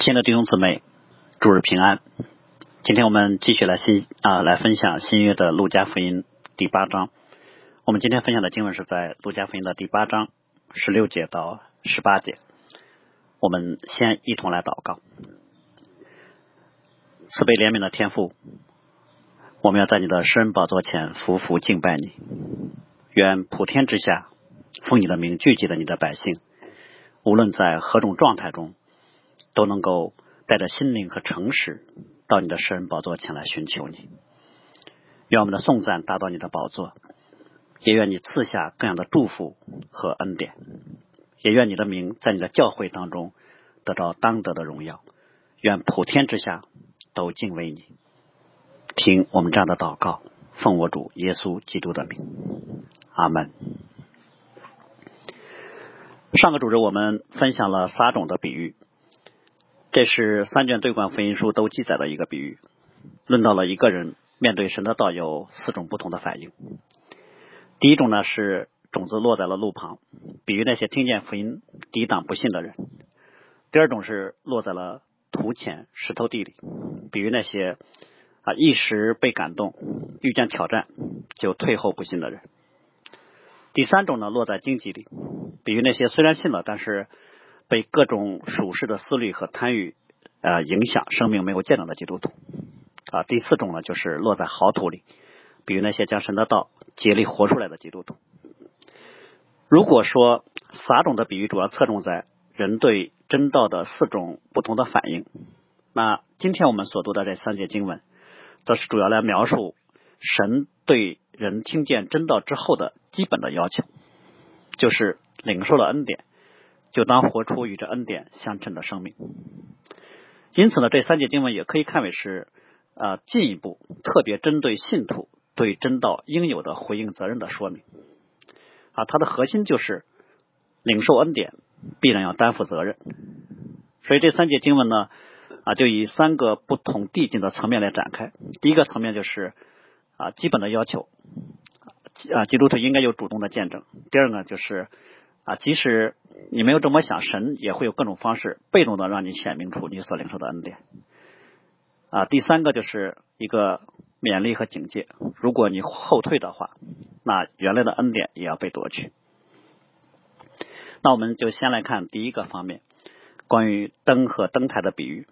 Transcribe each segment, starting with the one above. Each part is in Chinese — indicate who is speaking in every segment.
Speaker 1: 亲爱的弟兄姊妹，祝日平安。今天我们继续来新啊来分享新约的路加福音第八章。我们今天分享的经文是在路加福音的第八章十六节到十八节。我们先一同来祷告。慈悲怜悯的天父，我们要在你的施恩宝座前匍匐敬拜你。愿普天之下奉你的名聚集的你的百姓，无论在何种状态中。都能够带着心灵和诚实到你的圣人宝座前来寻求你，愿我们的颂赞达到你的宝座，也愿你赐下各样的祝福和恩典，也愿你的名在你的教会当中得到当得的荣耀，愿普天之下都敬畏你。听我们这样的祷告，奉我主耶稣基督的名，阿门。上个主日我们分享了撒种的比喻。这是三卷对观福音书都记载的一个比喻，论到了一个人面对神的道有四种不同的反应。第一种呢是种子落在了路旁，比喻那些听见福音抵挡不信的人；第二种是落在了土浅石头地里，比喻那些啊一时被感动，遇见挑战就退后不信的人；第三种呢落在荆棘里，比喻那些虽然信了，但是。被各种属世的思虑和贪欲呃影响，生命没有见长的基督徒啊。第四种呢，就是落在好土里，比如那些将神的道竭力活出来的基督徒。如果说撒种的比喻主要侧重在人对真道的四种不同的反应，那今天我们所读的这三节经文，则是主要来描述神对人听见真道之后的基本的要求，就是领受了恩典。就当活出与这恩典相称的生命。因此呢，这三节经文也可以看为是啊进一步特别针对信徒对真道应有的回应责任的说明啊。它的核心就是领受恩典必然要担负责任。所以这三节经文呢啊，就以三个不同递进的层面来展开。第一个层面就是啊基本的要求啊，基督徒应该有主动的见证。第二个就是。啊，即使你没有这么想，神也会有各种方式被动的让你显明出你所领受的恩典。啊，第三个就是一个勉励和警戒，如果你后退的话，那原来的恩典也要被夺去。那我们就先来看第一个方面，关于灯和灯台的比喻。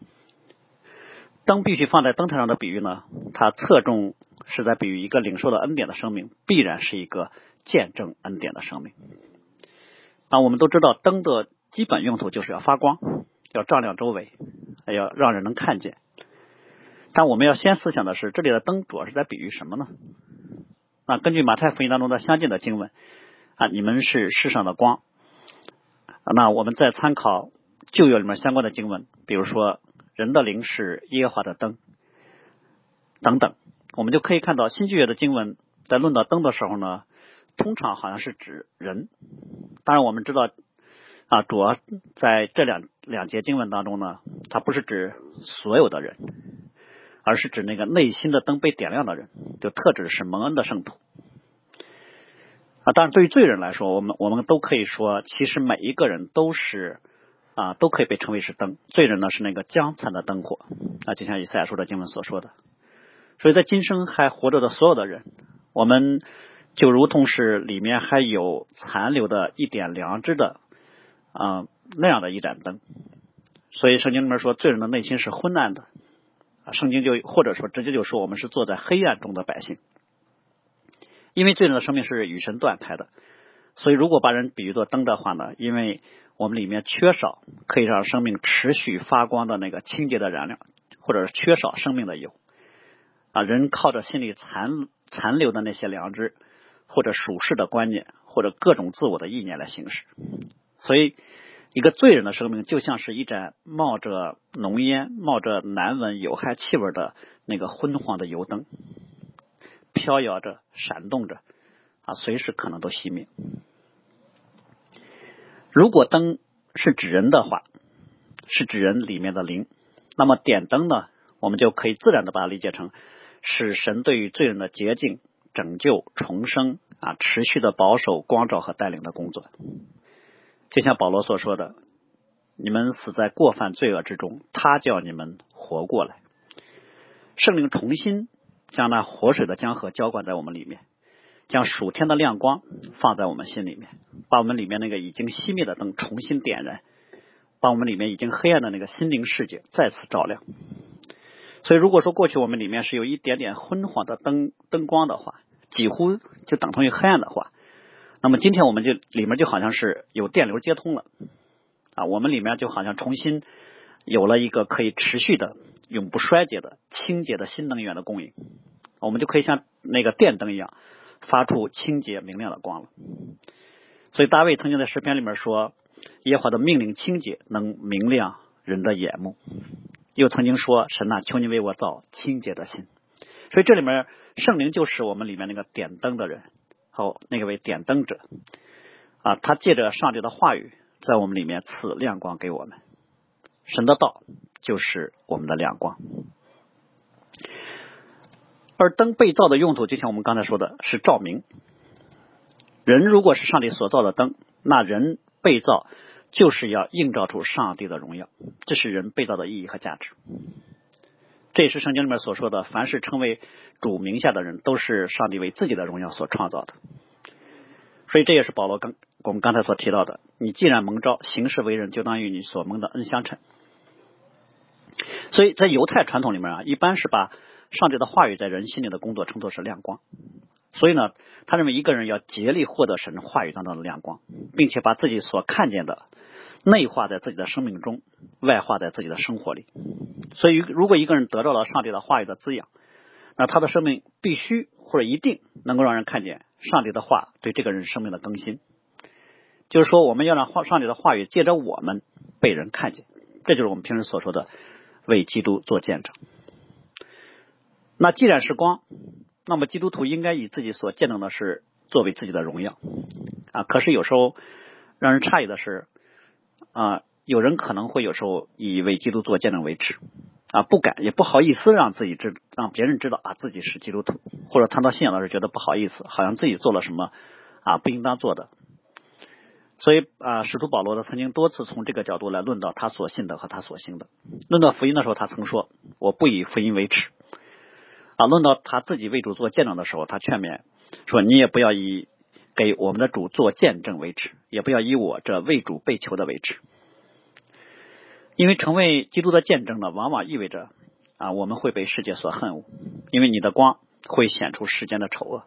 Speaker 1: 灯必须放在灯台上的比喻呢，它侧重是在比喻一个领受了恩典的生命，必然是一个见证恩典的生命。那我们都知道，灯的基本用途就是要发光，要照亮周围，要让人能看见。但我们要先思想的是，这里的灯主要是在比喻什么呢？那根据马太福音当中的相近的经文啊，你们是世上的光。那我们再参考旧约里面相关的经文，比如说人的灵是耶和华的灯等等，我们就可以看到新旧约的经文在论到灯的时候呢。通常好像是指人，当然我们知道啊，主要在这两两节经文当中呢，它不是指所有的人，而是指那个内心的灯被点亮的人，就特指是蒙恩的圣徒啊。当然，对于罪人来说，我们我们都可以说，其实每一个人都是啊，都可以被称为是灯。罪人呢是那个将残的灯火啊，就像以赛亚书的经文所说的。所以在今生还活着的所有的人，我们。就如同是里面还有残留的一点良知的啊那样的一盏灯，所以圣经里面说罪人的内心是昏暗的啊，圣经就或者说直接就说我们是坐在黑暗中的百姓，因为罪人的生命是与神断开的，所以如果把人比喻作灯的话呢，因为我们里面缺少可以让生命持续发光的那个清洁的燃料，或者是缺少生命的油啊，人靠着心里残残留的那些良知。或者属世的观念，或者各种自我的意念来行事，所以一个罪人的生命就像是一盏冒着浓烟、冒着难闻有害气味的那个昏黄的油灯，飘摇着、闪动着，啊，随时可能都熄灭。如果灯是指人的话，是指人里面的灵，那么点灯呢，我们就可以自然的把它理解成是神对于罪人的洁净。拯救、重生啊，持续的保守、光照和带领的工作，就像保罗所说的你们死在过犯罪恶之中，他叫你们活过来。圣灵重新将那活水的江河浇灌在我们里面，将暑天的亮光放在我们心里面，把我们里面那个已经熄灭的灯重新点燃，把我们里面已经黑暗的那个心灵世界再次照亮。所以，如果说过去我们里面是有一点点昏黄的灯灯光的话，几乎就等同于黑暗的话，那么今天我们就里面就好像是有电流接通了啊，我们里面就好像重新有了一个可以持续的、永不衰竭的清洁的新能源的供应，我们就可以像那个电灯一样发出清洁明亮的光了。所以大卫曾经在诗篇里面说：“耶和华的命令清洁，能明亮人的眼目。”又曾经说：“神呐，求你为我造清洁的心。”所以这里面圣灵就是我们里面那个点灯的人，好，那个为点灯者啊，他借着上帝的话语，在我们里面赐亮光给我们。神的道就是我们的亮光，而灯被造的用途，就像我们刚才说的，是照明。人如果是上帝所造的灯，那人被造就是要映照出上帝的荣耀，这是人被造的意义和价值。这也是圣经里面所说的，凡是称为主名下的人，都是上帝为自己的荣耀所创造的。所以这也是保罗刚我们刚才所提到的：你既然蒙召行事为人，就当与你所蒙的恩相称。所以在犹太传统里面啊，一般是把上帝的话语在人心里的工作称作是亮光。所以呢，他认为一个人要竭力获得神话语当中的亮光，并且把自己所看见的。内化在自己的生命中，外化在自己的生活里。所以，如果一个人得到了上帝的话语的滋养，那他的生命必须或者一定能够让人看见上帝的话对这个人生命的更新。就是说，我们要让话上帝的话语借着我们被人看见，这就是我们平时所说的为基督做见证。那既然是光，那么基督徒应该以自己所见证的事作为自己的荣耀啊。可是有时候让人诧异的是。啊，有人可能会有时候以为基督做见证为耻啊，不敢也不好意思让自己知让别人知道啊自己是基督徒，或者谈到信仰的时候觉得不好意思，好像自己做了什么啊不应当做的。所以啊，使徒保罗呢曾经多次从这个角度来论到他所信的和他所行的。论到福音的时候，他曾说：“我不以福音为耻。”啊，论到他自己为主做见证的时候，他劝勉说：“你也不要以。”给我们的主做见证为止，也不要以我这为主被求的为止，因为成为基督的见证呢，往往意味着啊，我们会被世界所恨恶，因为你的光会显出世间的丑恶。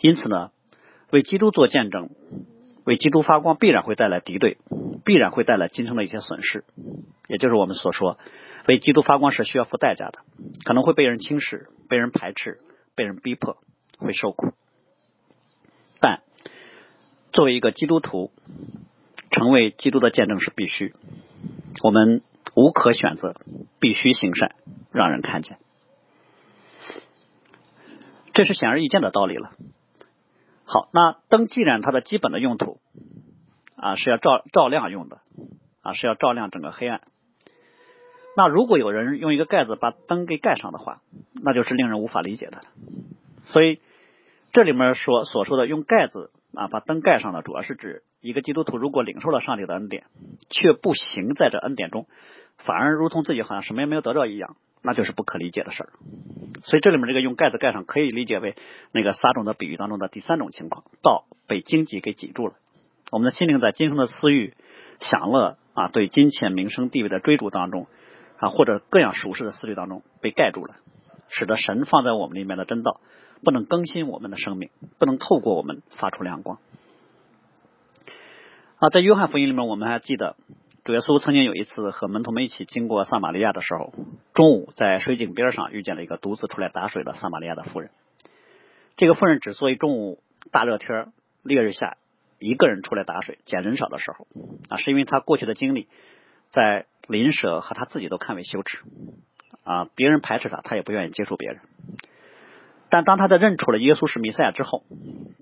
Speaker 1: 因此呢，为基督做见证，为基督发光，必然会带来敌对，必然会带来今生的一些损失。也就是我们所说，为基督发光是需要付代价的，可能会被人轻视、被人排斥、被人逼迫，会受苦。但作为一个基督徒，成为基督的见证是必须，我们无可选择，必须行善，让人看见，这是显而易见的道理了。好，那灯既然它的基本的用途啊是要照照亮用的啊是要照亮整个黑暗，那如果有人用一个盖子把灯给盖上的话，那就是令人无法理解的。所以。这里面说所说的用盖子啊把灯盖上的，主要是指一个基督徒如果领受了上帝的恩典，却不行在这恩典中，反而如同自己好像什么也没有得到一样，那就是不可理解的事儿。所以这里面这个用盖子盖上，可以理解为那个撒种的比喻当中的第三种情况，道被荆棘给挤住了，我们的心灵在今生的私欲、享乐啊，对金钱、名声、地位的追逐当中啊，或者各样俗世的思虑当中被盖住了，使得神放在我们里面的真道。不能更新我们的生命，不能透过我们发出亮光。啊，在约翰福音里面，我们还记得主耶稣曾经有一次和门徒们一起经过撒玛利亚的时候，中午在水井边上遇见了一个独自出来打水的撒玛利亚的妇人。这个妇人之所以中午大热天烈日下一个人出来打水捡人少的时候啊，是因为他过去的经历，在邻舍和他自己都看为羞耻啊，别人排斥他，他也不愿意接触别人。但当他在认出了耶稣是弥赛亚之后，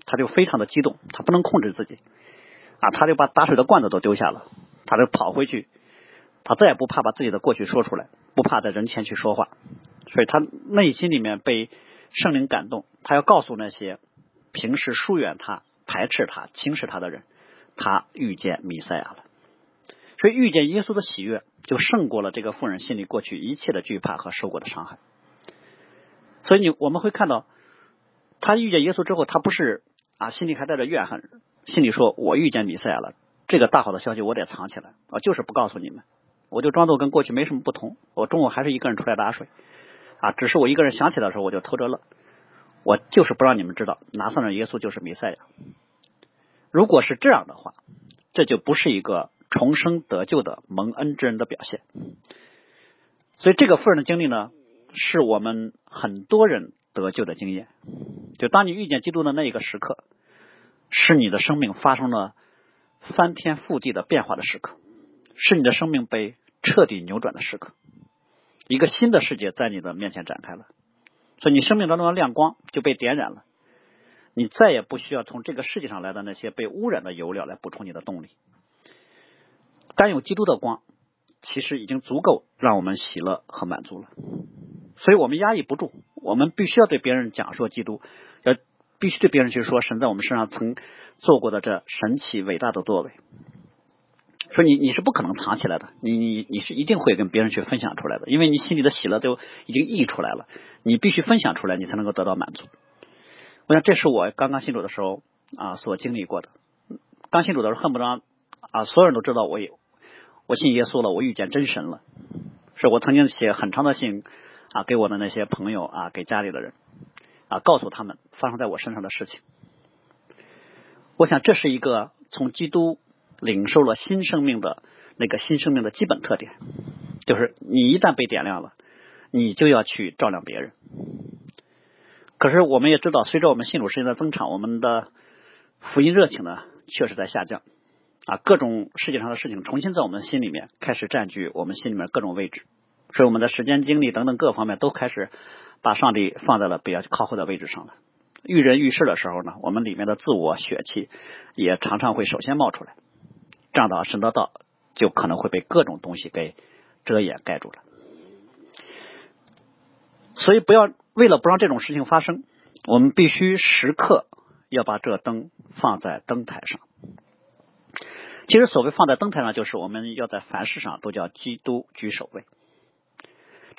Speaker 1: 他就非常的激动，他不能控制自己啊，他就把打水的罐子都丢下了，他就跑回去，他再也不怕把自己的过去说出来，不怕在人前去说话，所以他内心里面被圣灵感动，他要告诉那些平时疏远他、排斥他、轻视他的人，他遇见弥赛亚了。所以遇见耶稣的喜悦就胜过了这个妇人心里过去一切的惧怕和受过的伤害。所以你我们会看到，他遇见耶稣之后，他不是啊心里还带着怨恨，心里说我遇见弥赛亚了，这个大好的消息我得藏起来啊，就是不告诉你们，我就装作跟过去没什么不同，我中午还是一个人出来打水啊，只是我一个人想起来的时候我就偷着乐，我就是不让你们知道拿撒勒耶稣就是弥赛亚。如果是这样的话，这就不是一个重生得救的蒙恩之人的表现。所以这个富人的经历呢，是我们很多人得救的经验。就当你遇见基督的那一个时刻，是你的生命发生了翻天覆地的变化的时刻，是你的生命被彻底扭转的时刻，一个新的世界在你的面前展开了。所以你生命当中的亮光就被点燃了。你再也不需要从这个世界上来的那些被污染的油料来补充你的动力。单有基督的光，其实已经足够让我们喜乐和满足了。所以我们压抑不住，我们必须要对别人讲说基督，要必须对别人去说神在我们身上曾做过的这神奇伟大的作为。说你你是不可能藏起来的，你你你是一定会跟别人去分享出来的，因为你心里的喜乐都已经溢出来了，你必须分享出来，你才能够得到满足。我想这是我刚刚信主的时候啊所经历过的。刚信主的时候，恨不得啊所有人都知道我有我信耶稣了，我遇见真神了。是我曾经写很长的信啊给我的那些朋友啊，给家里的人啊，告诉他们发生在我身上的事情。我想这是一个从基督领受了新生命的那个新生命的基本特点，就是你一旦被点亮了，你就要去照亮别人。可是我们也知道，随着我们信主时间的增长，我们的福音热情呢确实在下降啊。各种世界上的事情重新在我们心里面开始占据我们心里面各种位置，所以我们的时间、精力等等各方面都开始把上帝放在了比较靠后的位置上了。遇人遇事的时候呢，我们里面的自我血气也常常会首先冒出来，这样的话，神的道就可能会被各种东西给遮掩盖住了。所以不要。为了不让这种事情发生，我们必须时刻要把这灯放在灯台上。其实，所谓放在灯台上，就是我们要在凡事上都叫基督居首位。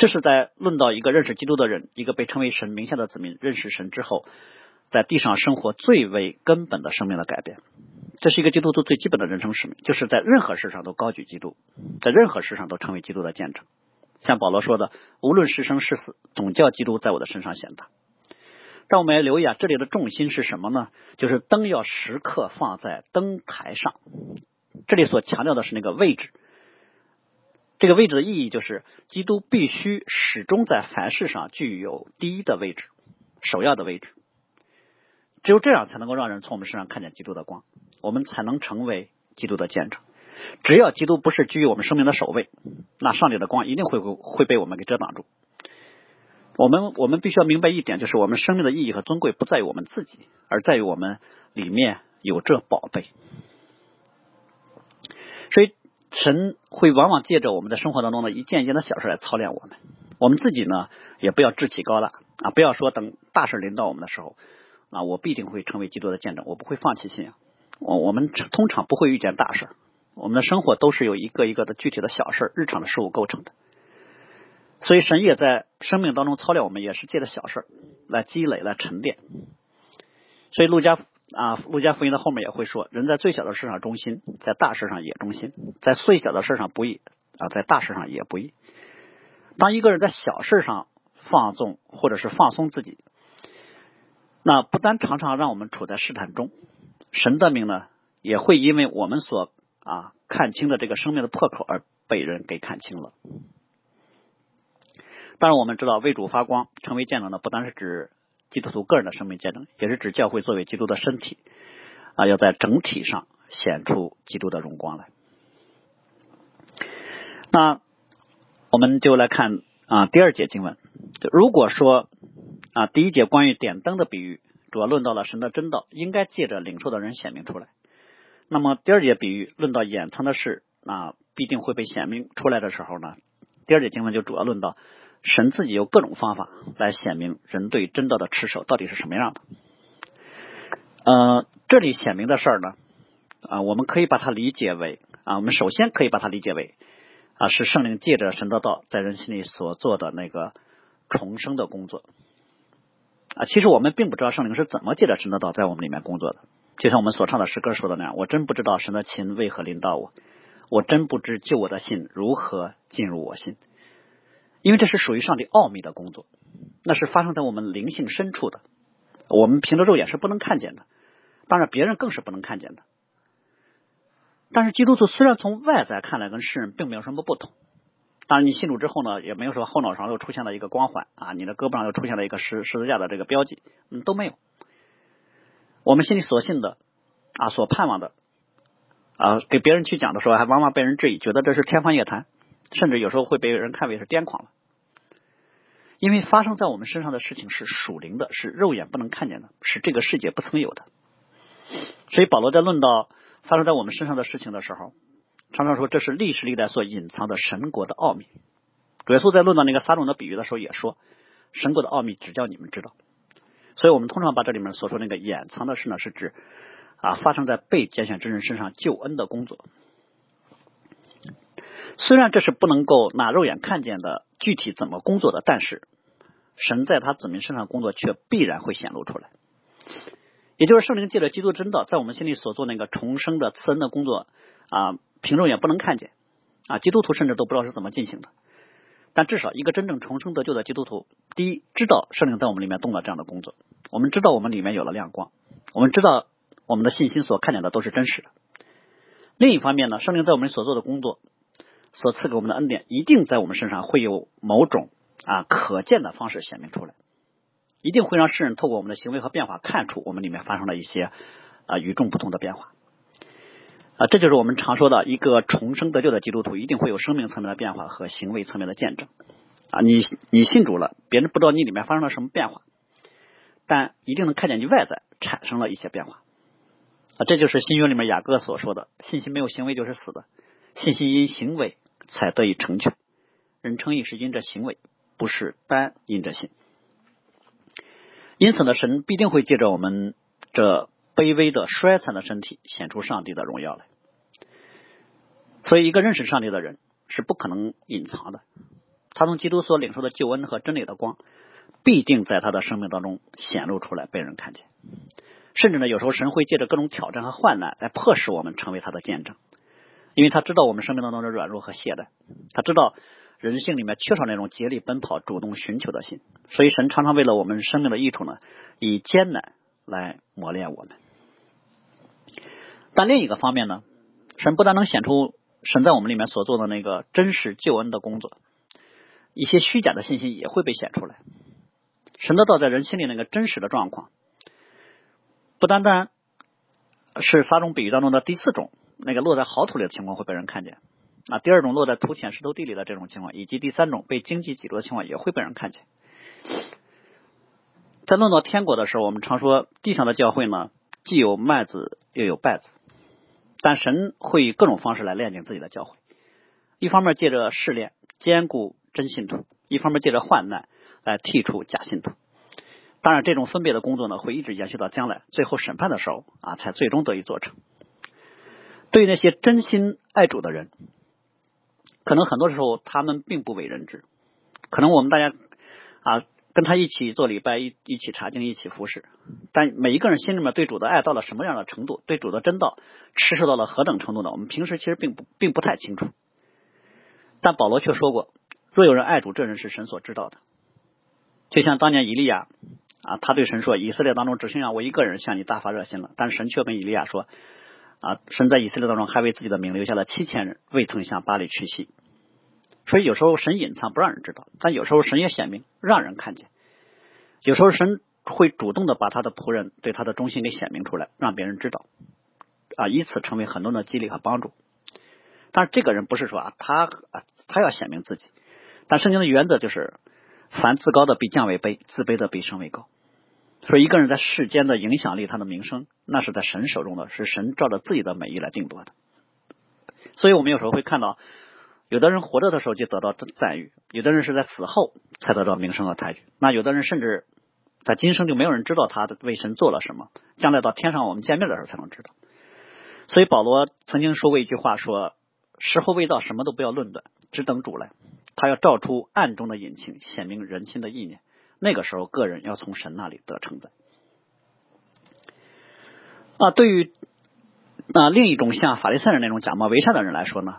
Speaker 1: 这是在论到一个认识基督的人，一个被称为神名下的子民认识神之后，在地上生活最为根本的生命的改变。这是一个基督徒最基本的人生使命，就是在任何事上都高举基督，在任何事上都成为基督的见证。像保罗说的，无论是生是死，总叫基督在我的身上显大。但我们要留意啊，这里的重心是什么呢？就是灯要时刻放在灯台上。这里所强调的是那个位置。这个位置的意义就是，基督必须始终在凡事上具有第一的位置，首要的位置。只有这样，才能够让人从我们身上看见基督的光，我们才能成为基督的见证。只要基督不是居于我们生命的首位，那上帝的光一定会会被我们给遮挡住。我们我们必须要明白一点，就是我们生命的意义和尊贵不在于我们自己，而在于我们里面有这宝贝。所以神会往往借着我们的生活当中的一件一件的小事来操练我们。我们自己呢，也不要志气高大啊，不要说等大事临到我们的时候啊，我必定会成为基督的见证，我不会放弃信仰。我我们通常不会遇见大事。我们的生活都是由一个一个的具体的小事、日常的事物构成的，所以神也在生命当中操练我们，也是借着小事来积累、来沉淀。所以路加啊，路加福音的后面也会说，人在最小的事上忠心，在大事上也忠心；在最小的事上不义啊，在大事上也不义。当一个人在小事上放纵或者是放松自己，那不单常常让我们处在试探中，神的命呢，也会因为我们所啊，看清的这个生命的破口，而被人给看清了。当然，我们知道为主发光、成为见证的，不单是指基督徒个人的生命见证，也是指教会作为基督的身体啊，要在整体上显出基督的荣光来。那我们就来看啊，第二节经文。如果说啊，第一节关于点灯的比喻，主要论到了神的真道，应该借着领受的人显明出来。那么第二节比喻论到掩藏的事啊，必定会被显明出来的时候呢，第二节经文就主要论到神自己有各种方法来显明人对真道的持守到底是什么样的。呃，这里显明的事儿呢，啊，我们可以把它理解为啊，我们首先可以把它理解为啊，是圣灵借着神的道在人心里所做的那个重生的工作啊。其实我们并不知道圣灵是怎么借着神的道在我们里面工作的，就像我们所唱的诗歌说的那样，我真不知道神的琴为何临到我，我真不知救我的信如何进入我心，因为这是属于上帝奥秘的工作，那是发生在我们灵性深处的，我们凭着肉眼是不能看见的。当然，别人更是不能看见的。但是基督徒虽然从外在看来跟世人并没有什么不同，当然你信主之后呢，也没有说后脑勺又出现了一个光环啊，你的胳膊上又出现了一个十十字架的这个标记，嗯，都没有。我们心里所信的啊，所盼望的啊，给别人去讲的时候，还往往被人质疑，觉得这是天方夜谭，甚至有时候会被人看为是癫狂了。因为发生在我们身上的事情是属灵的，是肉眼不能看见的，是这个世界不曾有的。所以保罗在论到发生在我们身上的事情的时候，常常说这是历史历代所隐藏的神国的奥秘。主耶稣在论到那个撒种的比喻的时候也说，神国的奥秘只叫你们知道。所以我们通常把这里面所说那个掩藏的事呢，是指啊发生在被拣选之人身上救恩的工作。虽然这是不能够拿肉眼看见的具体怎么工作的，但是神在他子民身上工作却必然会显露出来。也就是圣灵借着基督真道，在我们心里所做那个重生的赐恩的工作啊，凭肉眼不能看见啊，基督徒甚至都不知道是怎么进行的。但至少一个真正重生得救的基督徒，第一知道圣灵在我们里面动了这样的工作，我们知道我们里面有了亮光，我们知道我们的信心所看见的都是真实的。另一方面呢，圣灵在我们所做的工作，所赐给我们的恩典，一定在我们身上会有某种啊可见的方式显明出来。一定会让世人透过我们的行为和变化看出我们里面发生了一些啊与众不同的变化啊，这就是我们常说的一个重生得救的基督徒一定会有生命层面的变化和行为层面的见证啊。你你信主了，别人不知道你里面发生了什么变化，但一定能看见你外在产生了一些变化啊。这就是新约里面雅各所说的：信心没有行为就是死的，信心因行为才得以成全。人称义是因着行为，不是单因着信。因此呢，神必定会借着我们这卑微的衰残的身体显出上帝的荣耀来。所以，一个认识上帝的人是不可能隐藏的。他从基督所领受的救恩和真理的光，必定在他的生命当中显露出来，被人看见。甚至呢，有时候神会借着各种挑战和患难来迫使我们成为他的见证，因为他知道我们生命当中的软弱和懈怠，他知道。人性里面缺少那种竭力奔跑、主动寻求的心，所以神常常为了我们生命的益处呢，以艰难来磨练我们。但另一个方面呢，神不但能显出神在我们里面所做的那个真实救恩的工作，一些虚假的信息也会被显出来。神的道在人心里那个真实的状况，不单单是撒种比喻当中的第四种，那个落在好土里的情况会被人看见。啊，第二种落在土浅石头地里的这种情况，以及第三种被经济挤住的情况，也会被人看见。在论到天国的时候，我们常说地上的教会呢，既有麦子又有稗子，但神会以各种方式来炼净自己的教会。一方面借着试炼坚固真信徒，一方面借着患难来剔除假信徒。当然，这种分别的工作呢，会一直延续到将来最后审判的时候啊，才最终得以做成。对那些真心爱主的人。可能很多时候他们并不为人知，可能我们大家啊跟他一起做礼拜，一一起查经，一起服侍，但每一个人心里面对主的爱到了什么样的程度，对主的真道持守到了何等程度呢？我们平时其实并不并不太清楚。但保罗却说过，若有人爱主，这人是神所知道的。就像当年以利亚啊，他对神说：“以色列当中只剩下我一个人向你大发热心了。”但神却跟以利亚说。啊，神在以色列当中还为自己的名留下了七千人，未曾向巴黎屈膝。所以有时候神隐藏不让人知道，但有时候神也显明让人看见。有时候神会主动的把他的仆人对他的忠心给显明出来，让别人知道，啊，以此成为很多的激励和帮助。但是这个人不是说啊，他他要显明自己，但圣经的原则就是，凡自高的必降为卑，自卑的必升为高。说一个人在世间的影响力，他的名声，那是在神手中的，是神照着自己的美意来定夺的。所以我们有时候会看到，有的人活着的时候就得到赞誉，有的人是在死后才得到名声和抬举。那有的人甚至在今生就没有人知道他的为神做了什么，将来到天上我们见面的时候才能知道。所以保罗曾经说过一句话：说时候未到，什么都不要论断，只等主来。他要照出暗中的隐情，显明人心的意念。那个时候，个人要从神那里得称赞。啊，对于啊另一种像法利赛人那种假冒伪善的人来说呢，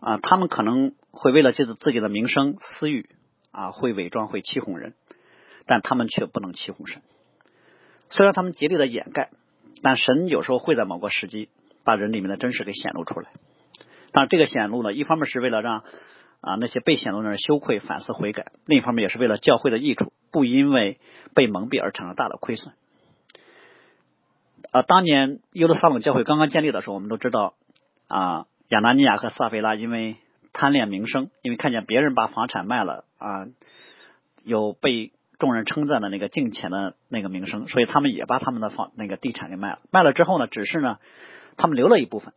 Speaker 1: 啊，他们可能会为了自自己的名声、私欲啊，会伪装、会欺哄人，但他们却不能欺哄神。虽然他们竭力的掩盖，但神有时候会在某个时机把人里面的真实给显露出来。但这个显露呢，一方面是为了让啊那些被显露的人羞愧、反思、悔改；另一方面也是为了教会的益处，不因为被蒙蔽而产生大的亏损。啊，当年耶路撒冷教会刚刚建立的时候，我们都知道啊，亚拿尼亚和撒菲拉因为贪恋名声，因为看见别人把房产卖了啊，有被众人称赞的那个敬钱的那个名声，所以他们也把他们的房那个地产给卖了。卖了之后呢，只是呢，他们留了一部分，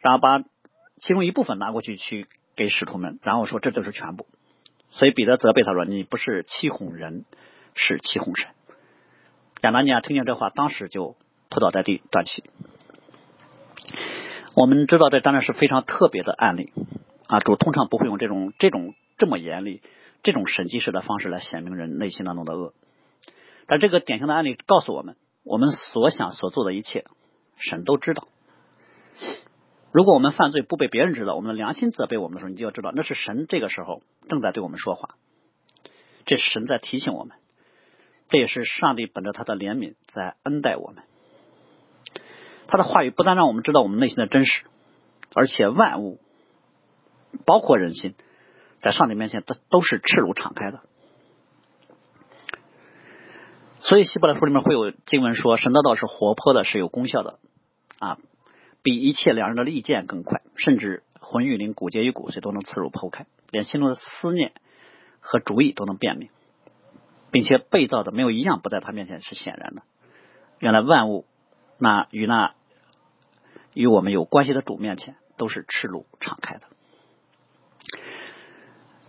Speaker 1: 然后把其中一部分拿过去去给使徒们，然后说这就是全部。所以彼得责备他说：“你不是欺哄人，是欺哄神。”亚拿尼亚听见这话，当时就。扑倒在地断气。我们知道这当然是非常特别的案例啊，主通常不会用这种这种这么严厉、这种审计式的方式来显明人内心当中的恶。但这个典型的案例告诉我们，我们所想所做的一切，神都知道。如果我们犯罪不被别人知道，我们的良心责备我们的时候，你就要知道，那是神这个时候正在对我们说话，这是神在提醒我们，这也是上帝本着他的怜悯在恩待我们。他的话语不但让我们知道我们内心的真实，而且万物，包括人心，在上帝面前都都是赤裸敞开的。所以希伯来书里面会有经文说，神的道是活泼的，是有功效的啊，比一切两人的利剑更快，甚至魂与灵、骨节与骨髓都能刺入剖开，连心中的思念和主意都能辨明，并且被造的没有一样不在他面前是显然的。原来万物。那与那与我们有关系的主面前，都是赤露敞开的。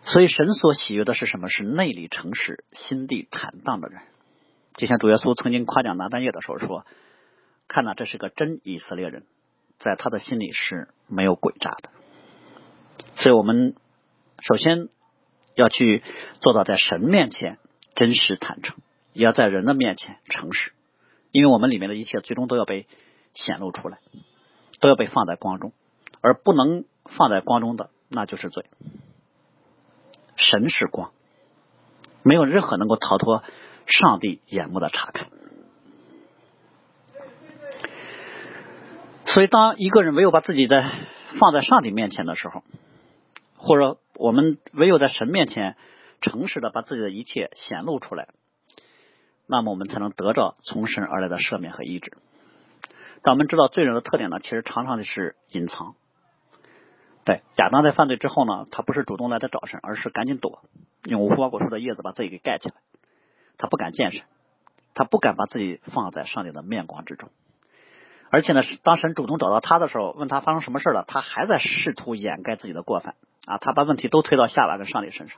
Speaker 1: 所以神所喜悦的是什么？是内里诚实、心地坦荡的人。就像主耶稣曾经夸奖拿单叶的时候说：“看呐，这是个真以色列人，在他的心里是没有诡诈的。”所以我们首先要去做到在神面前真实坦诚，也要在人的面前诚实。因为我们里面的一切最终都要被显露出来，都要被放在光中，而不能放在光中的，那就是罪。神是光，没有任何能够逃脱上帝眼目的查看。所以，当一个人唯有把自己在放在上帝面前的时候，或者我们唯有在神面前诚实的把自己的一切显露出来。那么我们才能得到从神而来的赦免和医治。但我们知道罪人的特点呢，其实常常的是隐藏。对亚当在犯罪之后呢，他不是主动来的找神，而是赶紧躲，用无花果树的叶子把自己给盖起来。他不敢见神，他不敢把自己放在上帝的面光之中。而且呢，当神主动找到他的时候，问他发生什么事了，他还在试图掩盖自己的过犯啊！他把问题都推到夏娃跟上帝身上。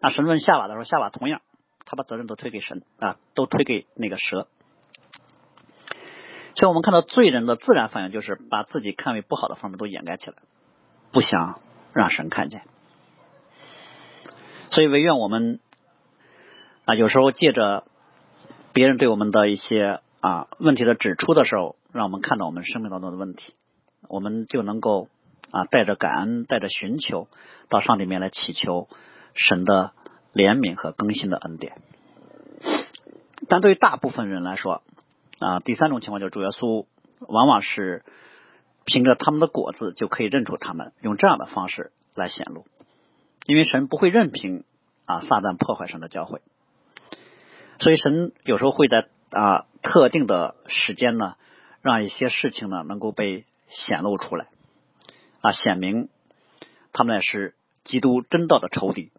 Speaker 1: 那神问夏娃的时候，夏娃同样。他把责任都推给神啊，都推给那个蛇。所以我们看到罪人的自然反应就是把自己看为不好的方面都掩盖起来，不想让神看见。所以唯愿我们啊，有时候借着别人对我们的一些啊问题的指出的时候，让我们看到我们生命当中的问题，我们就能够啊带着感恩，带着寻求，到上帝面来祈求神的。怜悯和更新的恩典，但对于大部分人来说，啊，第三种情况就是主耶稣往往是凭着他们的果子就可以认出他们，用这样的方式来显露，因为神不会任凭啊撒旦破坏神的教会，所以神有时候会在啊特定的时间呢，让一些事情呢能够被显露出来，啊显明他们是基督真道的仇敌。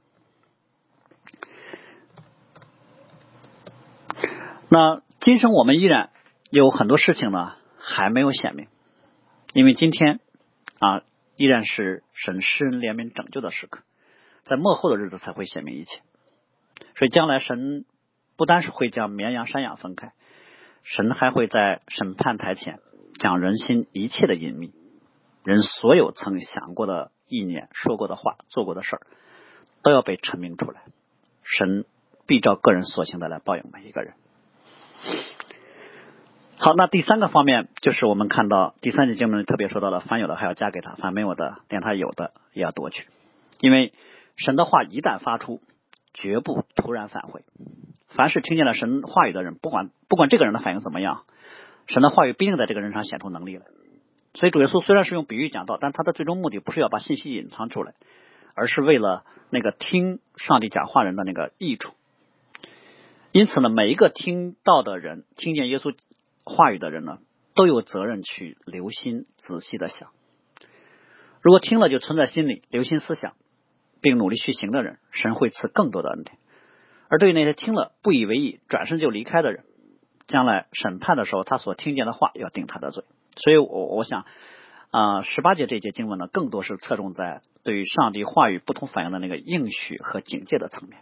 Speaker 1: 那今生我们依然有很多事情呢，还没有显明，因为今天啊依然是神施恩怜悯拯救的时刻，在末后的日子才会显明一切。所以将来神不单是会将绵羊山羊分开，神还会在审判台前讲人心一切的隐秘，人所有曾想过的意念、说过的话、做过的事儿，都要被陈明出来。神必照个人所行的来报应每一个人。好，那第三个方面就是我们看到第三节经文特别说到了，凡有的还要加给他，凡没有的连他有的也要夺去。因为神的话一旦发出，绝不突然返回。凡是听见了神话语的人，不管不管这个人的反应怎么样，神的话语必定在这个人上显出能力来。所以主耶稣虽然是用比喻讲道，但他的最终目的不是要把信息隐藏出来，而是为了那个听上帝讲话人的那个益处。因此呢，每一个听到的人，听见耶稣话语的人呢，都有责任去留心、仔细的想。如果听了就存在心里，留心思想，并努力去行的人，神会赐更多的恩典。而对于那些听了不以为意、转身就离开的人，将来审判的时候，他所听见的话要定他的罪。所以，我我想啊，十八节这节经文呢，更多是侧重在对于上帝话语不同反应的那个应许和警戒的层面。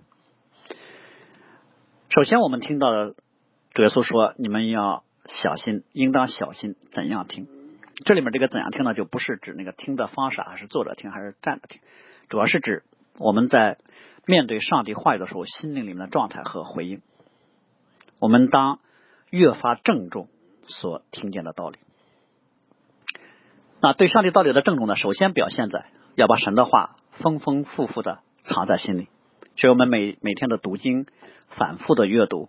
Speaker 1: 首先，我们听到的主耶稣说：“你们要小心，应当小心怎样听。”这里面这个怎样听呢？就不是指那个听的方式，还是坐着听，还是站着听，主要是指我们在面对上帝话语的时候，心灵里面的状态和回应。我们当越发郑重所听见的道理。那对上帝道理的郑重呢？首先表现在要把神的话丰丰富富的藏在心里。所以我们每每天的读经。反复的阅读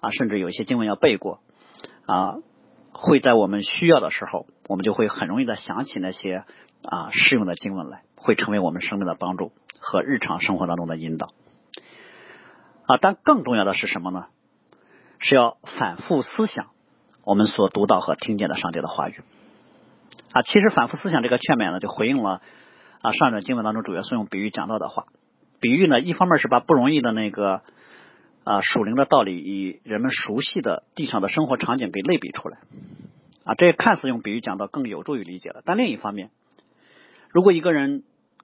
Speaker 1: 啊，甚至有一些经文要背过啊，会在我们需要的时候，我们就会很容易的想起那些啊适用的经文来，会成为我们生命的帮助和日常生活当中的引导啊。但更重要的是什么呢？是要反复思想我们所读到和听见的上帝的话语啊。其实反复思想这个劝勉呢，就回应了啊上一段经文当中主要是用比喻讲到的话。比喻呢，一方面是把不容易的那个。啊，属灵的道理以人们熟悉的地上的生活场景给类比出来，啊，这看似用比喻讲到更有助于理解了。但另一方面，如果一个人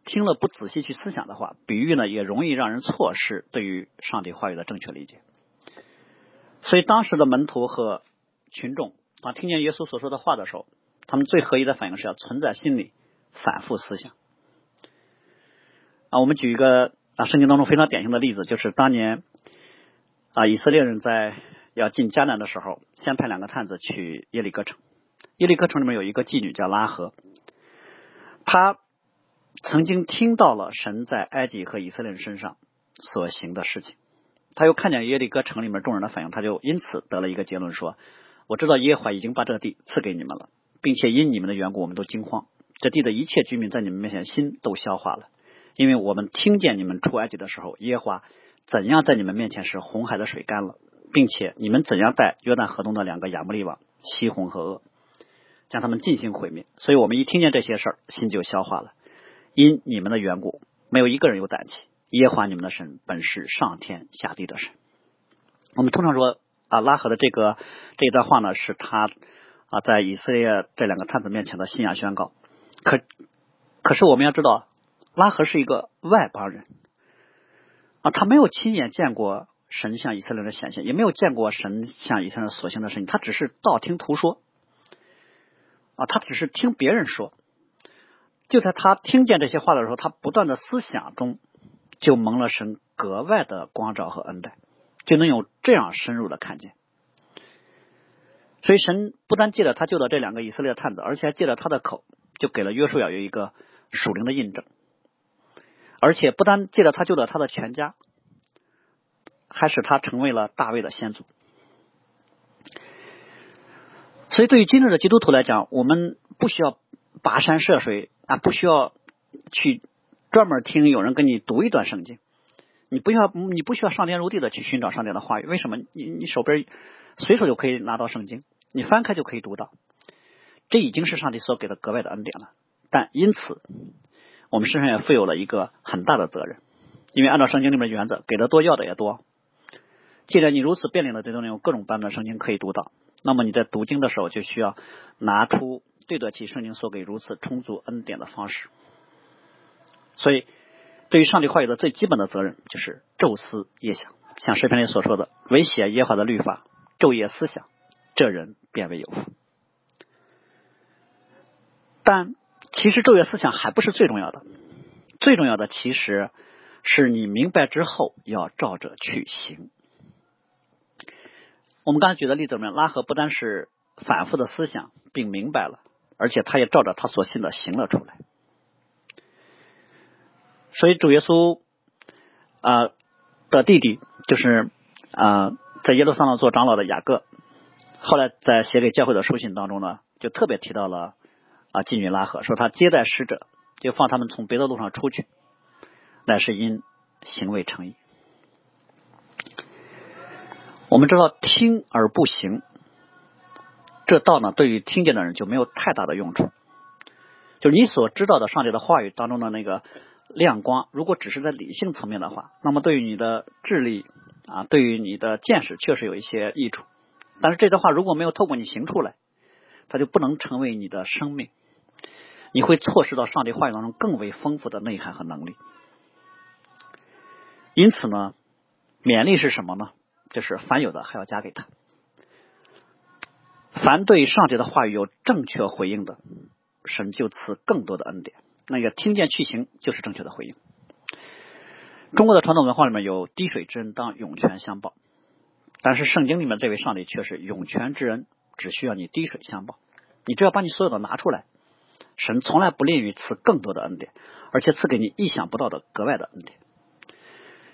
Speaker 1: 听了不仔细去思想的话，比喻呢也容易让人错失对于上帝话语的正确理解。所以当时的门徒和群众当听见耶稣所说的话的时候，他们最合一的反应是要存在心里反复思想。啊，我们举一个啊圣经当中非常典型的例子，就是当年。啊，以色列人在要进迦南的时候，先派两个探子去耶利哥城。耶利哥城里面有一个妓女叫拉合，她曾经听到了神在埃及和以色列人身上所行的事情。他又看见耶利哥城里面众人的反应，他就因此得了一个结论：说我知道耶和华已经把这个地赐给你们了，并且因你们的缘故，我们都惊慌。这地的一切居民在你们面前心都消化了，因为我们听见你们出埃及的时候，耶和华。怎样在你们面前使红海的水干了，并且你们怎样带约旦河东的两个亚摩利王西红和噩，将他们进行毁灭？所以我们一听见这些事儿，心就消化了。因你们的缘故，没有一个人有胆气。耶和华你们的神本是上天下地的神。我们通常说啊，拉合的这个这一段话呢，是他啊在以色列这两个探子面前的信仰宣告。可可是我们要知道，拉合是一个外邦人。啊，他没有亲眼见过神向以色列人的显现，也没有见过神向以色列人所行的事情，他只是道听途说。啊，他只是听别人说。就在他听见这些话的时候，他不断的思想中就蒙了神格外的光照和恩待，就能有这样深入的看见。所以神不但借着他救了这两个以色列探子，而且还借着他的口，就给了约书亚有一个属灵的印证。而且不单借着他救了他的全家，还使他成为了大卫的先祖。所以，对于今日的基督徒来讲，我们不需要跋山涉水啊，不需要去专门听有人跟你读一段圣经。你不要，你不需要上天入地的去寻找上帝的话语。为什么？你你手边随手就可以拿到圣经，你翻开就可以读到。这已经是上帝所给的格外的恩典了。但因此。我们身上也负有了一个很大的责任，因为按照圣经里面原则，给的多要的也多。既然你如此便利的这种有各种版本圣经可以读到，那么你在读经的时候就需要拿出对得起圣经所给如此充足恩典的方式。所以，对于上帝话语的最基本的责任就是昼思夜想，像诗篇里所说的：“唯写耶和华的律法，昼夜思想，这人便为有福。”但其实昼夜思想还不是最重要的，最重要的其实是你明白之后要照着去行。我们刚才举的例子里面，拉合不单是反复的思想并明白了，而且他也照着他所信的行了出来。所以主耶稣啊的弟弟就是啊在耶路撒冷做长老的雅各，后来在写给教会的书信当中呢，就特别提到了啊金女拉合，说他接待使者，就放他们从别的路上出去，乃是因行为诚意。我们知道听而不行，这道呢对于听见的人就没有太大的用处。就是你所知道的上帝的话语当中的那个。亮光，如果只是在理性层面的话，那么对于你的智力啊，对于你的见识确实有一些益处。但是这段话如果没有透过你行出来，它就不能成为你的生命，你会错失到上帝话语当中更为丰富的内涵和能力。因此呢，勉励是什么呢？就是凡有的还要加给他。凡对上帝的话语有正确回应的，神就赐更多的恩典。那个听见去行就是正确的回应。中国的传统文化里面有滴水之恩当涌泉相报，但是圣经里面这位上帝却是涌泉之恩只需要你滴水相报，你只要把你所有的拿出来，神从来不吝于赐更多的恩典，而且赐给你意想不到的格外的恩典。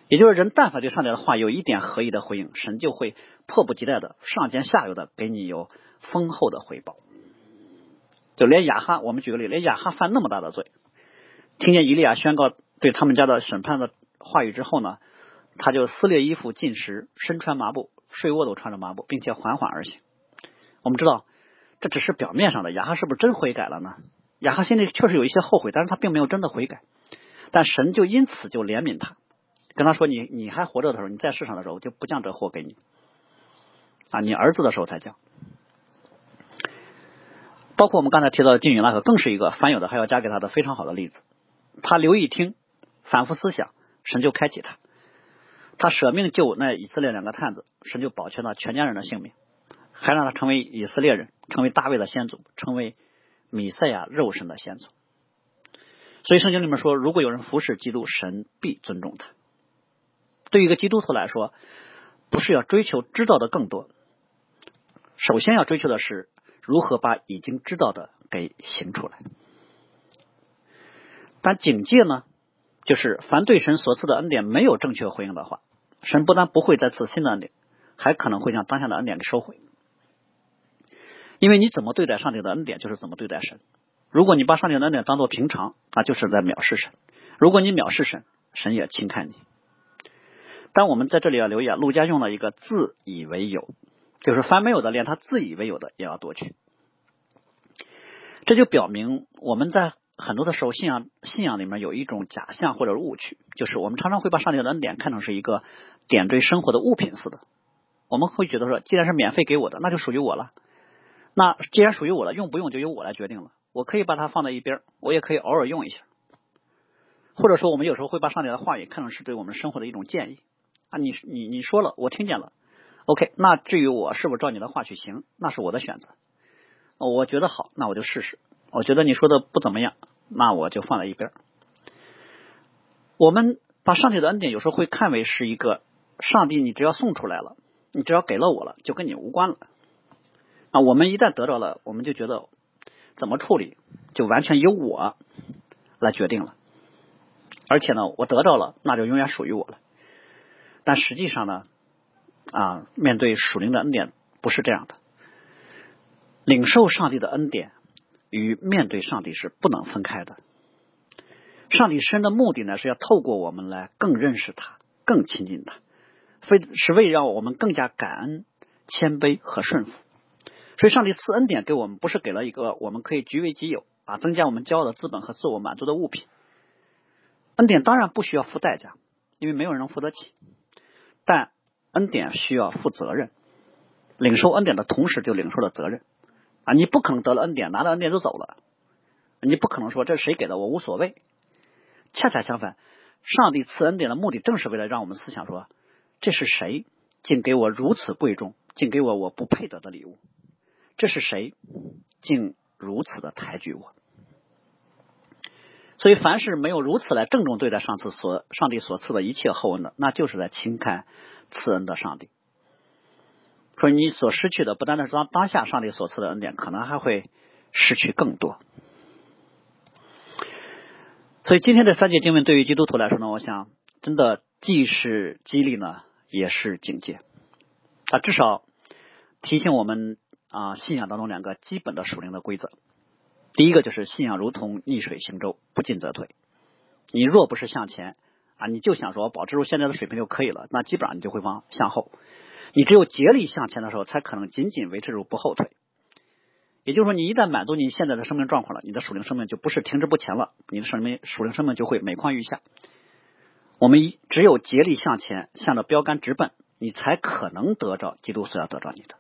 Speaker 1: 也就是人但凡对上帝的话有一点合意的回应，神就会迫不及待的上尖下游的给你有丰厚的回报。就连亚哈，我们举个例，连亚哈犯那么大的罪。听见以利亚宣告对他们家的审判的话语之后呢，他就撕裂衣服进食，身穿麻布，睡卧都穿着麻布，并且缓缓而行。我们知道这只是表面上的，亚哈是不是真悔改了呢？亚哈心里确实有一些后悔，但是他并没有真的悔改。但神就因此就怜悯他，跟他说：“你你还活着的时候，你在世上的时候就不降这祸给你啊，你儿子的时候才降。”包括我们刚才提到的金允拉克，更是一个凡有的还要加给他的非常好的例子。他留意听，反复思想，神就开启他。他舍命救那以色列两个探子，神就保全了全家人的性命，还让他成为以色列人，成为大卫的先祖，成为米赛亚肉身的先祖。所以圣经里面说，如果有人服侍基督，神必尊重他。对于一个基督徒来说，不是要追求知道的更多，首先要追求的是如何把已经知道的给行出来。但警戒呢，就是凡对神所赐的恩典没有正确回应的话，神不但不会再赐新的恩典，还可能会将当下的恩典给收回。因为你怎么对待上帝的恩典，就是怎么对待神。如果你把上帝的恩典当做平常，那就是在藐视神；如果你藐视神，神也轻看你。但我们在这里要留意啊，陆家用了一个自以为有，就是凡没有的，连他自以为有的也要夺取。这就表明我们在。很多的时候，信仰信仰里面有一种假象或者误区，就是我们常常会把上帝的恩典看成是一个点缀生活的物品似的。我们会觉得说，既然是免费给我的，那就属于我了。那既然属于我了，用不用就由我来决定了。我可以把它放在一边，我也可以偶尔用一下。或者说，我们有时候会把上帝的话语看成是对我们生活的一种建议啊。你你你说了，我听见了，OK。那至于我是不是照你的话去行，那是我的选择。我觉得好，那我就试试。我觉得你说的不怎么样，那我就放在一边。我们把上帝的恩典有时候会看为是一个上帝，你只要送出来了，你只要给了我了，就跟你无关了。啊，我们一旦得着了，我们就觉得怎么处理就完全由我来决定了。而且呢，我得到了，那就永远属于我了。但实际上呢，啊，面对属灵的恩典不是这样的，领受上帝的恩典。与面对上帝是不能分开的。上帝生的目的呢，是要透过我们来更认识他、更亲近他，非是为让我们更加感恩、谦卑和顺服。所以，上帝赐恩典给我们，不是给了一个我们可以据为己有啊，增加我们骄傲的资本和自我满足的物品。恩典当然不需要付代价，因为没有人能付得起。但恩典需要负责任，领受恩典的同时，就领受了责任。啊，你不可能得了恩典，拿了恩典就走了。你不可能说这谁给的，我无所谓。恰恰相反，上帝赐恩典的目的，正是为了让我们思想说，这是谁竟给我如此贵重，竟给我我不配得的礼物？这是谁竟如此的抬举我？所以，凡是没有如此来郑重对待上次所上帝所赐的一切厚恩的，那就是在轻看赐恩的上帝。所以，你所失去的不单单是当当下上帝所赐的恩典，可能还会失去更多。所以，今天这三节经文对于基督徒来说呢，我想真的既是激励呢，也是警戒啊，至少提醒我们啊，信仰当中两个基本的属灵的规则。第一个就是信仰如同逆水行舟，不进则退。你若不是向前啊，你就想说保持住现在的水平就可以了，那基本上你就会往向后。你只有竭力向前的时候，才可能仅仅维持住不后退。也就是说，你一旦满足你现在的生命状况了，你的属灵生命就不是停滞不前了，你的生命属灵生命就会每况愈下。我们只有竭力向前，向着标杆直奔，你才可能得着基督所要得着你的。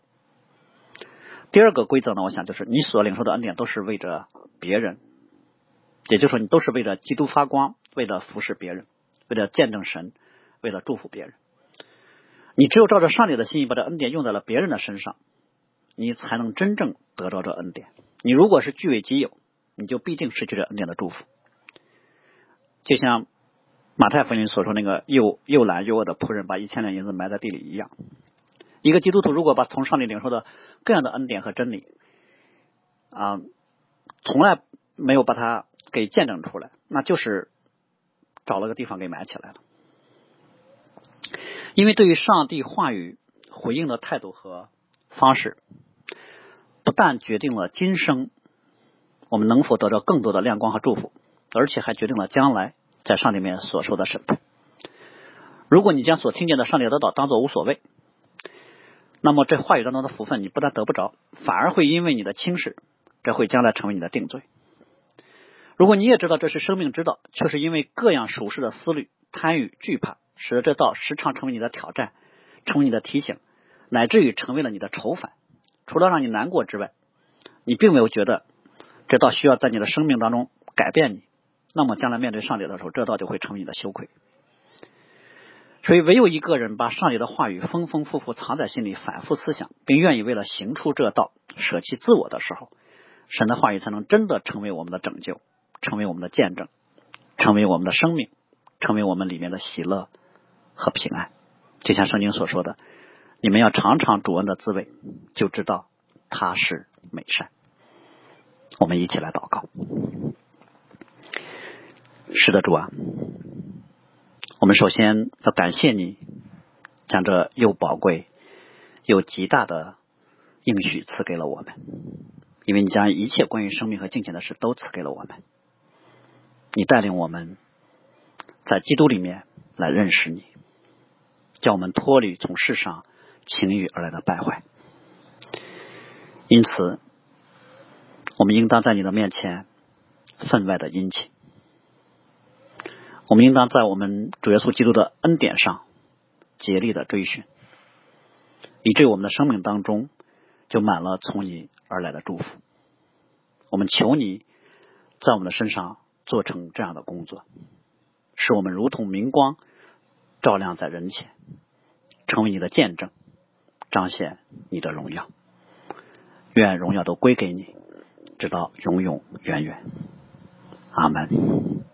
Speaker 1: 第二个规则呢，我想就是你所领受的恩典都是为着别人，也就是说你都是为了基督发光，为了服侍别人，为了见证神，为了祝福别人。你只有照着上帝的心意把这恩典用在了别人的身上，你才能真正得到这恩典。你如果是据为己有，你就必定失去这恩典的祝福。就像马太福音所说那个又又懒又饿的仆人把一千两银子埋在地里一样。一个基督徒如果把从上帝领受的各样的恩典和真理啊，从来没有把它给见证出来，那就是找了个地方给埋起来了。因为对于上帝话语回应的态度和方式，不但决定了今生我们能否得到更多的亮光和祝福，而且还决定了将来在上帝面所受的审判。如果你将所听见的上帝的道当做无所谓，那么这话语当中的福分，你不但得不着，反而会因为你的轻视，这会将来成为你的定罪。如果你也知道这是生命之道，却是因为各样属世的思虑、贪欲、惧怕，使得这道时常成为你的挑战，成为你的提醒，乃至于成为了你的愁烦，除了让你难过之外，你并没有觉得这道需要在你的生命当中改变你，那么将来面对上帝的时候，这道就会成为你的羞愧。所以，唯有一个人把上帝的话语丰丰富富藏在心里，反复思想，并愿意为了行出这道舍弃自我的时候，神的话语才能真的成为我们的拯救，成为我们的见证，成为我们的生命，成为我们里面的喜乐和平安。就像圣经所说的：“你们要尝尝主恩的滋味，就知道他是美善。”我们一起来祷告。是的，主啊。我们首先要感谢你，将这又宝贵又极大的应许赐给了我们，因为你将一切关于生命和金钱的事都赐给了我们。你带领我们在基督里面来认识你，叫我们脱离从世上情欲而来的败坏。因此，我们应当在你的面前分外的殷勤。我们应当在我们主耶稣基督的恩典上竭力的追寻，以至于我们的生命当中就满了从你而来的祝福。我们求你在我们的身上做成这样的工作，使我们如同明光照亮在人前，成为你的见证，彰显你的荣耀。愿荣耀都归给你，直到永永远远。阿门。